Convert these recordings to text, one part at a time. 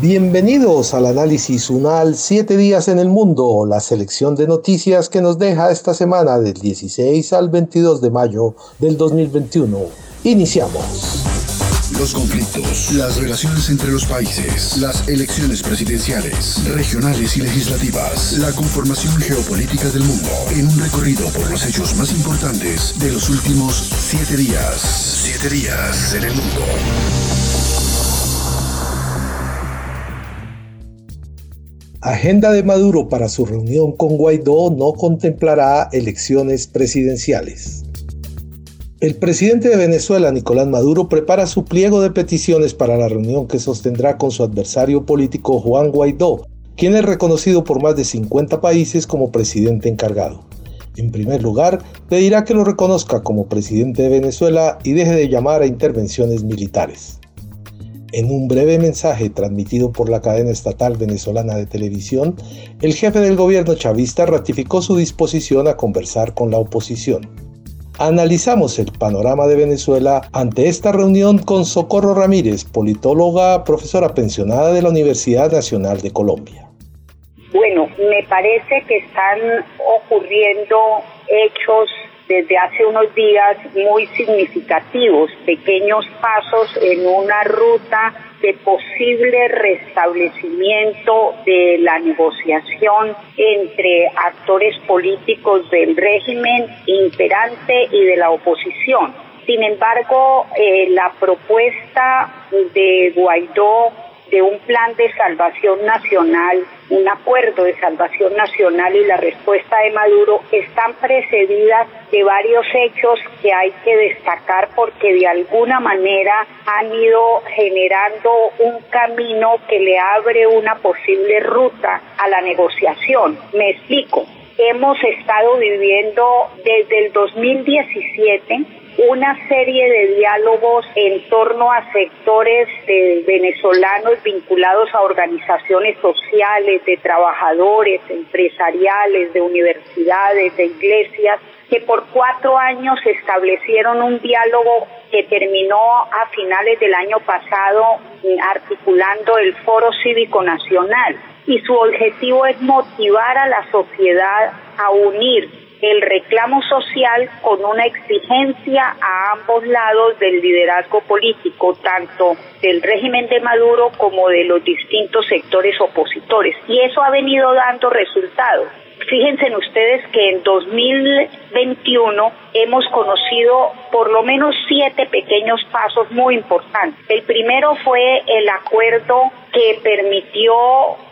Bienvenidos al análisis UNAL 7 días en el mundo, la selección de noticias que nos deja esta semana del 16 al 22 de mayo del 2021. Iniciamos. Los conflictos, las relaciones entre los países, las elecciones presidenciales, regionales y legislativas, la conformación geopolítica del mundo, en un recorrido por los hechos más importantes de los últimos siete días. Siete días en el mundo. Agenda de Maduro para su reunión con Guaidó no contemplará elecciones presidenciales. El presidente de Venezuela, Nicolás Maduro, prepara su pliego de peticiones para la reunión que sostendrá con su adversario político Juan Guaidó, quien es reconocido por más de 50 países como presidente encargado. En primer lugar, pedirá que lo reconozca como presidente de Venezuela y deje de llamar a intervenciones militares. En un breve mensaje transmitido por la cadena estatal venezolana de televisión, el jefe del gobierno chavista ratificó su disposición a conversar con la oposición. Analizamos el panorama de Venezuela ante esta reunión con Socorro Ramírez, politóloga, profesora pensionada de la Universidad Nacional de Colombia. Bueno, me parece que están ocurriendo hechos desde hace unos días muy significativos, pequeños pasos en una ruta de posible restablecimiento de la negociación entre actores políticos del régimen imperante y de la oposición. Sin embargo, eh, la propuesta de Guaidó de un plan de salvación nacional, un acuerdo de salvación nacional y la respuesta de Maduro están precedidas de varios hechos que hay que destacar porque de alguna manera han ido generando un camino que le abre una posible ruta a la negociación. Me explico. Hemos estado viviendo desde el 2017 una serie de diálogos en torno a sectores de venezolanos vinculados a organizaciones sociales, de trabajadores, empresariales, de universidades, de iglesias, que por cuatro años establecieron un diálogo que terminó a finales del año pasado articulando el Foro Cívico Nacional. Y su objetivo es motivar a la sociedad a unir el reclamo social con una exigencia a ambos lados del liderazgo político, tanto del régimen de Maduro como de los distintos sectores opositores. Y eso ha venido dando resultados. Fíjense ustedes que en 2021 hemos conocido por lo menos siete pequeños pasos muy importantes. El primero fue el acuerdo que permitió,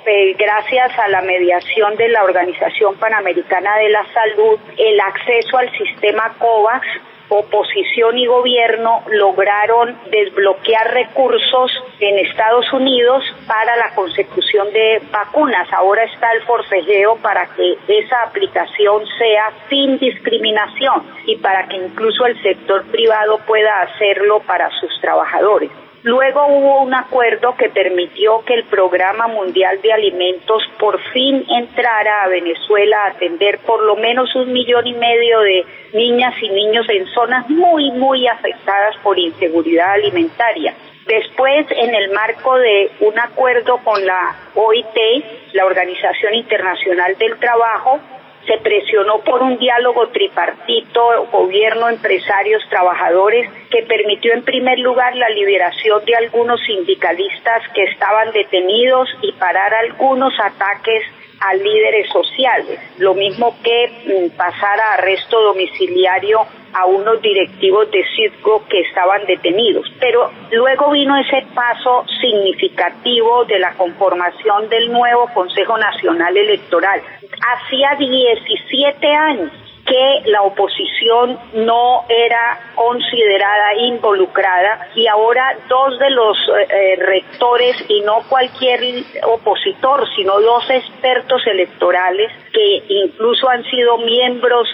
eh, gracias a la mediación de la Organización Panamericana de la Salud, el acceso al sistema COVAX oposición y gobierno lograron desbloquear recursos en Estados Unidos para la consecución de vacunas. Ahora está el forcejeo para que esa aplicación sea sin discriminación y para que incluso el sector privado pueda hacerlo para sus trabajadores. Luego hubo un acuerdo que permitió que el Programa Mundial de Alimentos por fin entrara a Venezuela a atender por lo menos un millón y medio de niñas y niños en zonas muy, muy afectadas por inseguridad alimentaria. Después, en el marco de un acuerdo con la OIT, la Organización Internacional del Trabajo, se presionó por un diálogo tripartito, gobierno, empresarios, trabajadores, que permitió en primer lugar la liberación de algunos sindicalistas que estaban detenidos y parar algunos ataques a líderes sociales, lo mismo que mm, pasar a arresto domiciliario a unos directivos de Citgo que estaban detenidos. Pero luego vino ese paso significativo de la conformación del nuevo Consejo Nacional Electoral. Hacía 17 años que la oposición no era considerada involucrada y ahora dos de los eh, eh, rectores y no cualquier opositor, sino dos expertos electorales que incluso han sido miembros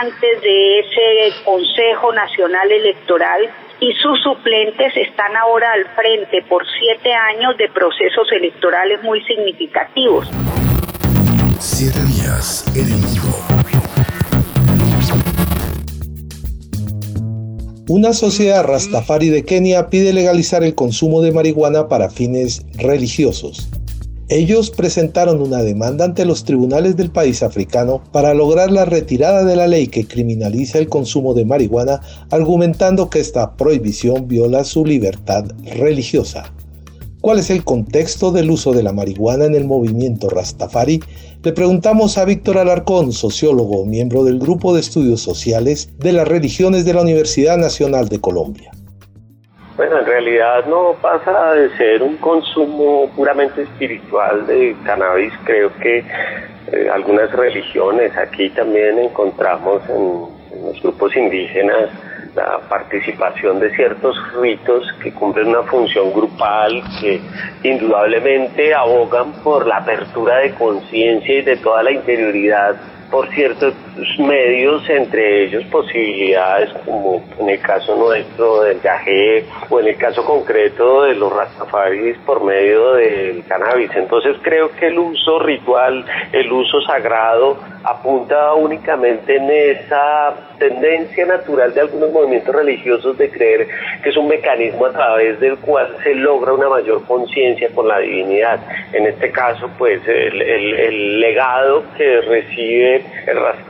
antes de ese Consejo Nacional Electoral y sus suplentes están ahora al frente por siete años de procesos electorales muy significativos. Siete días en el Una sociedad rastafari de Kenia pide legalizar el consumo de marihuana para fines religiosos. Ellos presentaron una demanda ante los tribunales del país africano para lograr la retirada de la ley que criminaliza el consumo de marihuana, argumentando que esta prohibición viola su libertad religiosa. ¿Cuál es el contexto del uso de la marihuana en el movimiento Rastafari? Le preguntamos a Víctor Alarcón, sociólogo, miembro del Grupo de Estudios Sociales de las Religiones de la Universidad Nacional de Colombia. Bueno, en realidad no pasa de ser un consumo puramente espiritual de cannabis. Creo que eh, algunas religiones, aquí también encontramos en, los grupos indígenas la participación de ciertos ritos que cumplen una función grupal, que indudablemente abogan por la apertura de conciencia y de toda la interioridad por ciertos medios, entre ellos posibilidades como en el caso nuestro del yagé o en el caso concreto de los rastafaris por medio del cannabis. Entonces creo que el uso ritual, el uso sagrado, apunta únicamente en esa tendencia natural de algunos movimientos religiosos de creer que es un mecanismo a través del cual se logra una mayor conciencia con la divinidad. En este caso, pues el, legado que recibe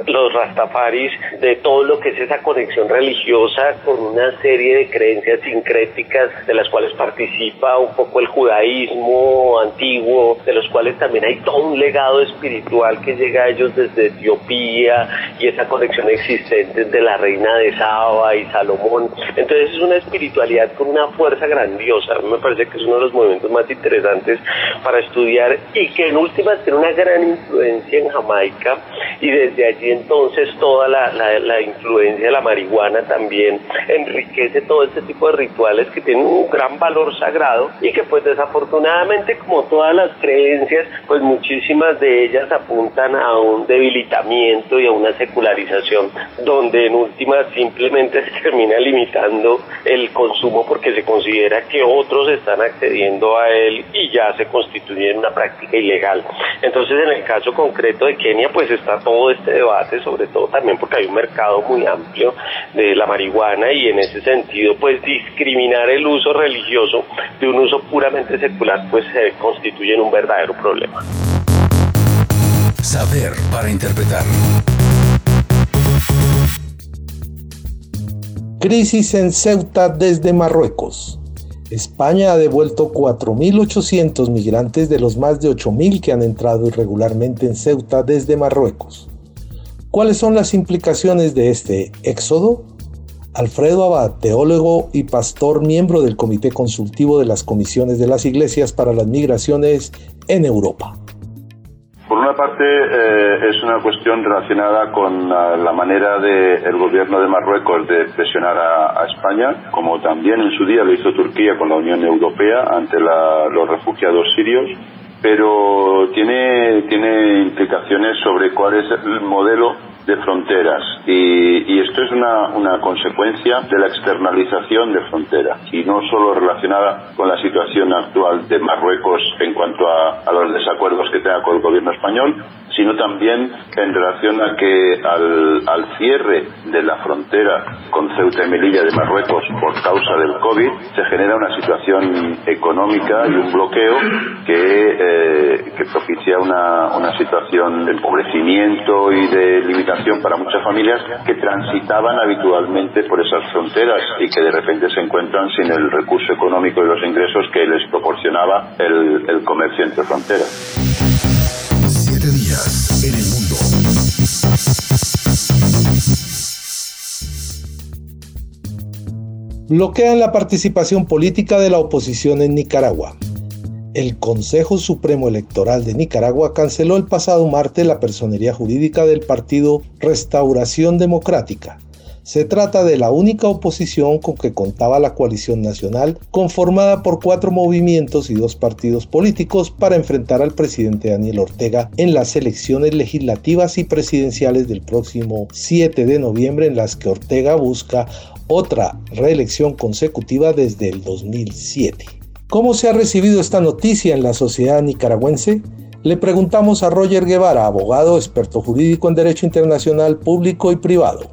los rastafaris de todo lo que es esa conexión religiosa con una serie de creencias sincréticas de las cuales participa un poco el judaísmo antiguo, de los cuales también hay todo un legado espiritual que llega a ellos desde Etiopía y esa conexión existente de la reina de Saba y Salomón. Entonces es una espiritualidad con una fuerza grandiosa. A mí me parece que es uno de los movimientos más interesantes para estudiar y que en últimas tiene una gran influencia en Jamaica y desde allí entonces toda la, la, influencia de la marihuana también enriquece todo este tipo de rituales que tienen un gran valor sagrado y que pues desafortunadamente como todas las creencias pues muchísimas de ellas apuntan a un debilitamiento y a una secularización donde en últimas simplemente se termina limitando el consumo porque se considera que otros están accediendo a él y ya se constituye en una práctica ilegal. Entonces en el caso concreto de Kenia pues está todo este debate, sobre todo también porque hay un mercado muy amplio de la marihuana y en ese sentido pues discriminar el uso religioso de un uso puramente secular pues se constituye en un verdadero problema. Saber para interpretar. Crisis en Ceuta desde Marruecos. España ha devuelto 4.800 migrantes de los más de 8.000 que han entrado irregularmente en Ceuta desde Marruecos. ¿Cuáles son las implicaciones de este éxodo? Alfredo Abad, teólogo y pastor, miembro del Comité Consultivo de las Comisiones de las Iglesias para las Migraciones en Europa. Por una parte, eh, es una cuestión relacionada con la, manera del gobierno de Marruecos de presionar a, España, como también en su día lo hizo Turquía con la Unión Europea ante los refugiados sirios pero tiene, tiene implicaciones sobre cuál es el modelo de fronteras. Y, esto es una, una, consecuencia de la externalización de fronteras y no solo relacionada con la situación actual de Marruecos en cuanto a, a los desacuerdos que tenga con el gobierno español, sino también en relación a que al, al, cierre de la frontera con Ceuta y Melilla de Marruecos por causa del COVID se genera una situación económica y un bloqueo que, eh, que propicia una, una situación de empobrecimiento y de limitación para muchas familias que transitaban habitualmente por esas fronteras y que de repente se encuentran sin el recurso económico y los ingresos que les proporcionaba el, el comercio entre fronteras Bloquean la participación política de la oposición en Nicaragua. El Consejo Supremo Electoral de Nicaragua canceló el pasado martes la personería jurídica del partido Restauración Democrática. Se trata de la única oposición con que contaba la coalición nacional, conformada por cuatro movimientos y dos partidos políticos para enfrentar al presidente Daniel Ortega en las elecciones legislativas y presidenciales del próximo 7 de noviembre en las que Ortega busca otra reelección consecutiva desde el 2007. ¿Cómo se ha recibido esta noticia en la sociedad nicaragüense? Le preguntamos a Roger Guevara, abogado, experto jurídico en Derecho Internacional Público y Privado.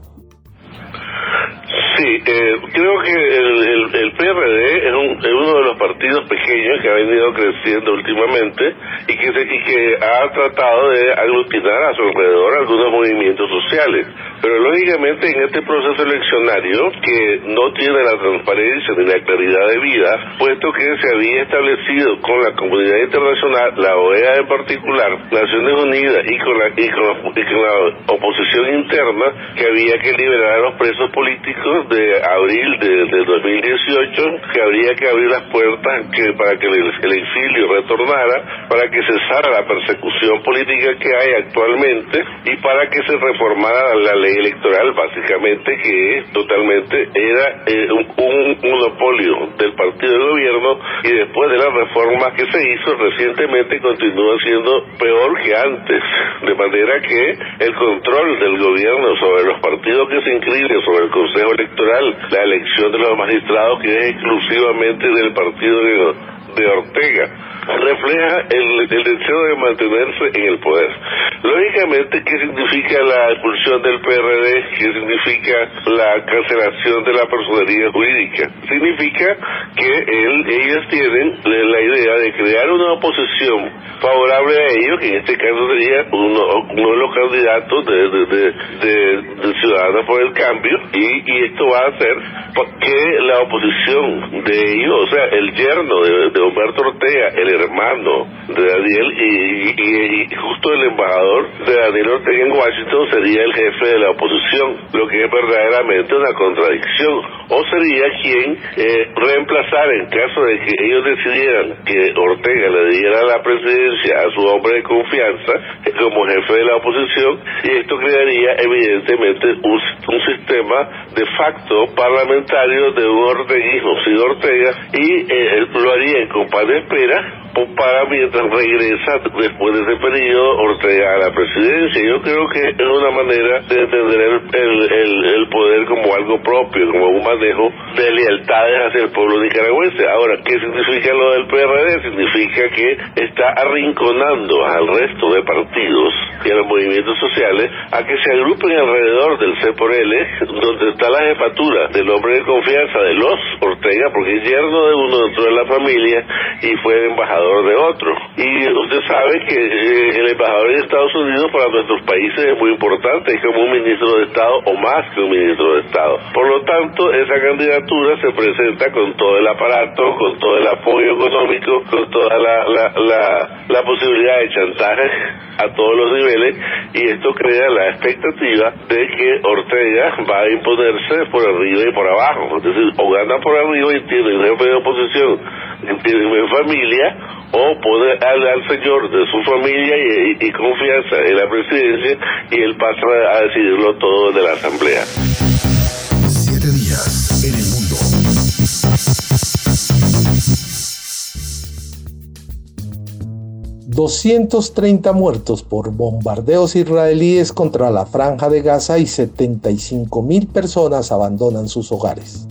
Eh, creo que el, el, PRD es, uno de los partidos pequeños que ha venido creciendo últimamente y que, y que ha tratado de aglutinar a su alrededor algunos movimientos sociales. Pero lógicamente en este proceso eleccionario, que no tiene la transparencia ni la claridad de vida, puesto que se había establecido con la comunidad internacional, la OEA en particular, Naciones Unidas y con la, y con la, oposición interna, que había que liberar a los presos políticos de abril de, 2018, que habría que abrir las puertas que, para que el, exilio retornara, para que cesara la persecución política que hay actualmente y para que se reformara la ley electoral básicamente que totalmente era eh, un, monopolio del partido de gobierno. Y después de la reforma que se hizo recientemente continúa siendo peor que antes. De manera que el control del gobierno sobre los partidos que se inscriben sobre el consejo electoral la elección de los magistrados que es exclusivamente del partido de Ortega refleja el, deseo de mantenerse en el poder. Lógicamente, ¿qué significa la expulsión del PRD? ¿Qué significa la cancelación de la personería jurídica? Significa que él, ellos tienen la idea de crear una oposición favorable a ellos, que en este caso sería uno, de los candidatos de, de, Ciudadanos por el Cambio, y, y, esto va a hacer que la oposición de ellos, o sea, el yerno de, Humberto Ortega, el hermano de Daniel y, justo el embajador de Daniel Ortega en Washington sería el jefe de la oposición, lo que es verdaderamente una contradicción. O sería quien eh, reemplazar en caso de que ellos decidieran que Ortega le diera la presidencia a su hombre de confianza eh, como jefe de la oposición y esto crearía evidentemente un, sistema de facto parlamentario de un orteguismo sin Ortega y eh, lo haría en compás de espera para mientras regresa después de ese periodo Ortega a la presidencia. Yo creo que es una manera de entender el, el, poder como algo propio, como un manejo de lealtades hacia el pueblo nicaragüense. Ahora, ¿qué significa lo del PRD? Significa que está arrinconando al resto de partidos y a los movimientos sociales a que se agrupen alrededor del C por L, donde está la jefatura del hombre de confianza de los Ortega, porque es yerno de uno dentro de la familia y fue embajador de otro. Y usted sabe que eh, el embajador de Estados Unidos para nuestros países es muy importante, es como un ministro de Estado o más que un ministro de Estado. Por lo tanto, esa candidatura se presenta con todo el aparato, con todo el apoyo económico, con toda la, la, la, posibilidad de chantaje a todos los niveles y esto crea la expectativa de que Ortega va a imponerse por arriba y por abajo. Es decir, o gana por arriba y tiene un jefe de oposición tiene familia o poder darle al señor de su familia y, confianza en la presidencia y él pasa a decidirlo todo de la asamblea. Siete días en el mundo. 230 muertos por bombardeos israelíes contra la franja de Gaza y 75 mil personas abandonan sus hogares.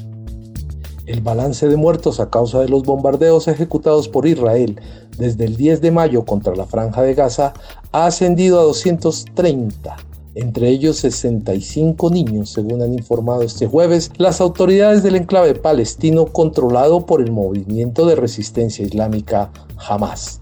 El balance de muertos a causa de los bombardeos ejecutados por Israel desde el 10 de mayo contra la franja de Gaza ha ascendido a 230, entre ellos 65 niños, según han informado este jueves las autoridades del enclave palestino controlado por el movimiento de resistencia islámica Hamas.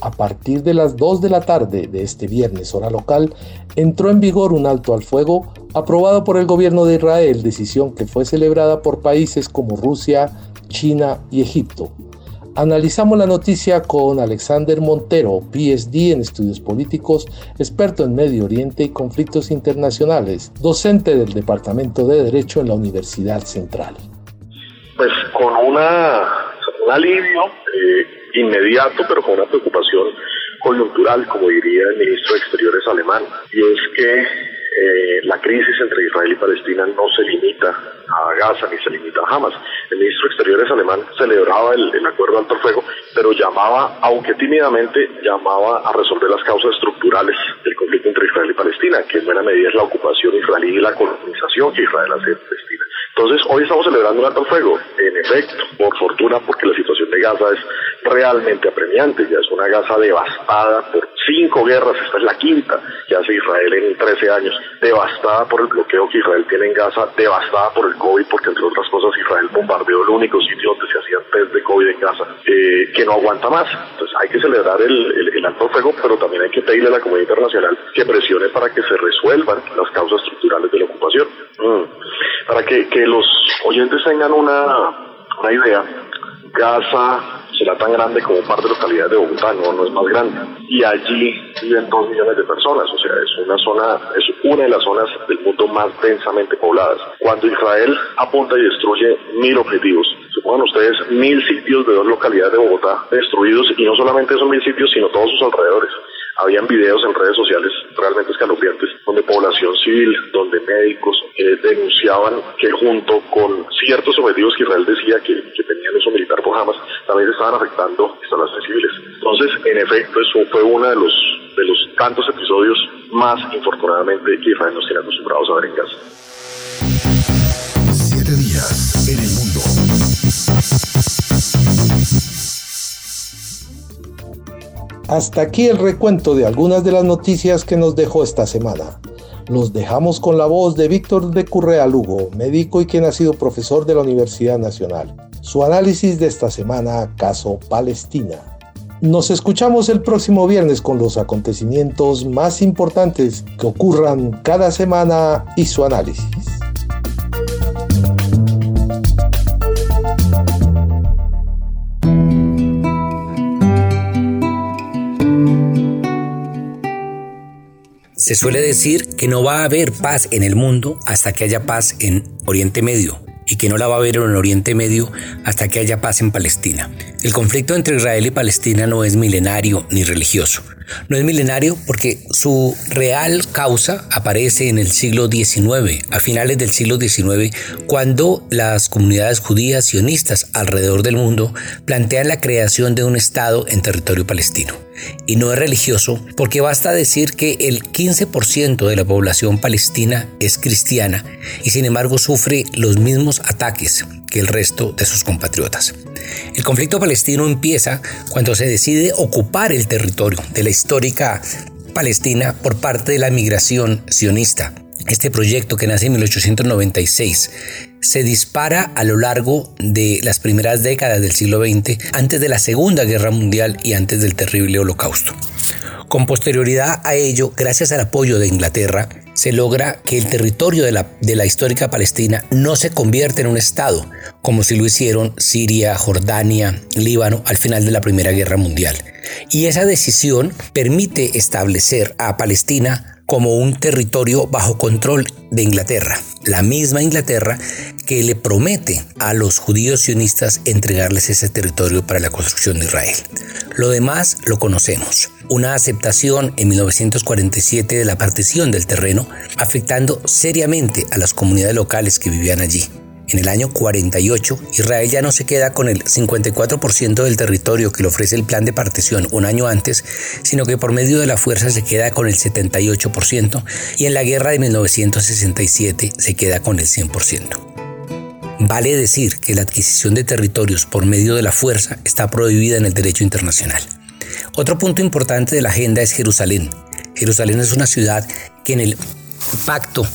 A partir de las 2 de la tarde de este viernes hora local, entró en vigor un alto al fuego aprobado por el gobierno de Israel, decisión que fue celebrada por países como Rusia, China y Egipto. Analizamos la noticia con Alexander Montero, PSD en estudios políticos, experto en Medio Oriente y conflictos internacionales, docente del Departamento de Derecho en la Universidad Central. Pues con una, un alivio. Eh inmediato, pero con una preocupación coyuntural, como diría el ministro de Exteriores alemán, y es que eh, la crisis entre Israel y Palestina no se limita a Gaza ni se limita a Hamas. El ministro de Exteriores alemán celebraba el, el acuerdo alto fuego, pero llamaba, aunque tímidamente, llamaba a resolver las causas estructurales del conflicto entre Israel y Palestina, que en buena medida es la ocupación israelí y la colonización que Israel hace Palestina. Entonces, hoy estamos celebrando un alto fuego, en efecto, por fortuna, porque la situación de Gaza es realmente apremiante, ya es una Gaza devastada por cinco guerras, esta es la quinta que hace Israel en 13 años, devastada por el bloqueo que Israel tiene en Gaza, devastada por el COVID, porque entre otras cosas Israel bombardeó el único sitio donde se hacían test de COVID en Gaza, eh, que no aguanta más. Entonces hay que celebrar el, el, alto fuego, pero también hay que pedirle a la comunidad internacional que presione para que se resuelvan las causas estructurales de la ocupación. Mm. Para que, que los oyentes tengan una, una idea, Gaza será tan grande como parte de localidades de Bogotá, no, no es más grande. Y allí viven dos millones de personas, o sea, es una zona, es una de las zonas del mundo más densamente pobladas. Cuando Israel apunta y destruye mil objetivos, supongan ustedes mil sitios de dos localidades de Bogotá destruidos, y no solamente esos mil sitios, sino todos sus alrededores habían videos en redes sociales realmente escalofriantes donde población civil, donde médicos eh, denunciaban que junto con ciertos objetivos que Israel decía que, que tenían eso militar por Hamas, también estaban afectando instalaciones civiles. Entonces, en efecto, eso fue uno de los, de los tantos episodios más, infortunadamente, que Israel nos tiene acostumbrados a ver en casa. Hasta aquí el recuento de algunas de las noticias que nos dejó esta semana. Los dejamos con la voz de Víctor de Currea Lugo, médico y quien ha sido profesor de la Universidad Nacional. Su análisis de esta semana, caso Palestina. Nos escuchamos el próximo viernes con los acontecimientos más importantes que ocurran cada semana y su análisis. Se suele decir que no va a haber paz en el mundo hasta que haya paz en Oriente Medio y que no la va a haber en Oriente Medio hasta que haya paz en Palestina. El conflicto entre Israel y Palestina no es milenario ni religioso. No es milenario porque su real causa aparece en el siglo XIX, a finales del siglo XIX, cuando las comunidades judías sionistas alrededor del mundo plantean la creación de un Estado en territorio palestino. Y no es religioso porque basta decir que el 15% de la población palestina es cristiana y sin embargo sufre los mismos ataques que el resto de sus compatriotas. El conflicto palestino empieza cuando se decide ocupar el territorio de la histórica Palestina por parte de la migración sionista. Este proyecto que nace en 1896 se dispara a lo largo de las primeras décadas del siglo XX, antes de la Segunda Guerra Mundial y antes del terrible Holocausto. Con posterioridad a ello, gracias al apoyo de Inglaterra, se logra que el territorio de la, de la histórica Palestina no se convierta en un Estado, como si lo hicieron Siria, Jordania, Líbano al final de la Primera Guerra Mundial. Y esa decisión permite establecer a Palestina como un territorio bajo control de Inglaterra, la misma Inglaterra que le promete a los judíos sionistas entregarles ese territorio para la construcción de Israel. Lo demás lo conocemos. Una aceptación en 1947 de la partición del terreno, afectando seriamente a las comunidades locales que vivían allí. En el año 48, Israel ya no se queda con el 54% del territorio que le ofrece el plan de partición un año antes, sino que por medio de la fuerza se queda con el 78% y en la guerra de 1967 se queda con el 100%. Vale decir que la adquisición de territorios por medio de la fuerza está prohibida en el derecho internacional. Otro punto importante de la agenda es Jerusalén. Jerusalén es una ciudad que en el pacto,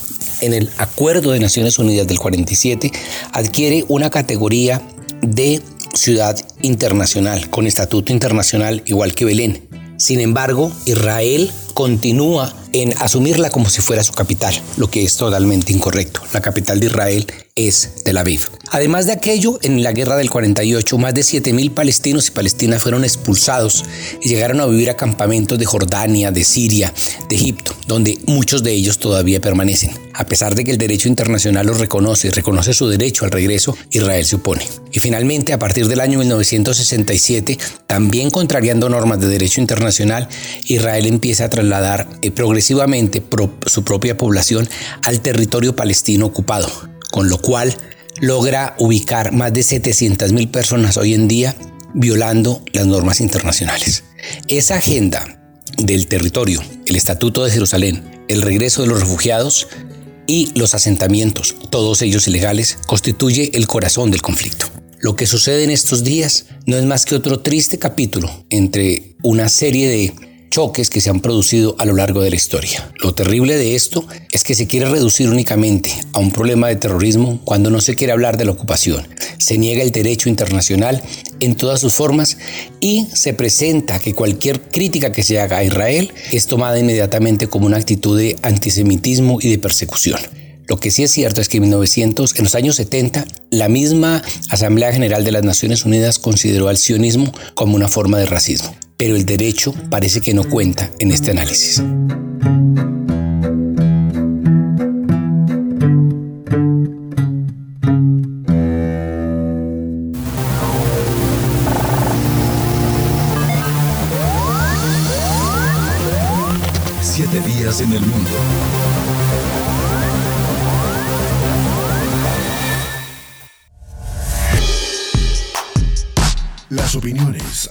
en el Acuerdo de Naciones Unidas del 47, adquiere una categoría de ciudad internacional, con estatuto internacional igual que Belén. Sin embargo, Israel continúa en asumirla como si fuera su capital, lo que es totalmente incorrecto. La capital de Israel es Tel Aviv. Además de aquello, en la guerra del 48, más de 7.000 palestinos y palestinas fueron expulsados y llegaron a vivir a campamentos de Jordania, de Siria, de Egipto. donde muchos de ellos todavía permanecen. A pesar de que el derecho internacional los reconoce y reconoce su derecho al regreso, Israel se opone. Y finalmente, a partir del año 1967, también contrariando normas de derecho internacional, Israel empieza a trasladar eh, progresivamente su propia población al territorio palestino ocupado, con lo cual logra ubicar más de 700.000 personas hoy en día violando las normas internacionales. Esa agenda del territorio, el Estatuto de Jerusalén, el regreso de los refugiados y los asentamientos, todos ellos ilegales, constituye el corazón del conflicto. Lo que sucede en estos días no es más que otro triste capítulo entre una serie de choques que se han producido a lo largo de la historia. Lo terrible de esto es que se quiere reducir únicamente a un problema de terrorismo cuando no se quiere hablar de la ocupación. Se niega el derecho internacional en todas sus formas y se presenta que cualquier crítica que se haga a Israel es tomada inmediatamente como una actitud de antisemitismo y de persecución. Lo que sí es cierto es que en 1900, en los años 70, la misma Asamblea General de las Naciones Unidas consideró al sionismo como una forma de racismo pero el derecho parece que no cuenta en este análisis. Siete días en el mundo.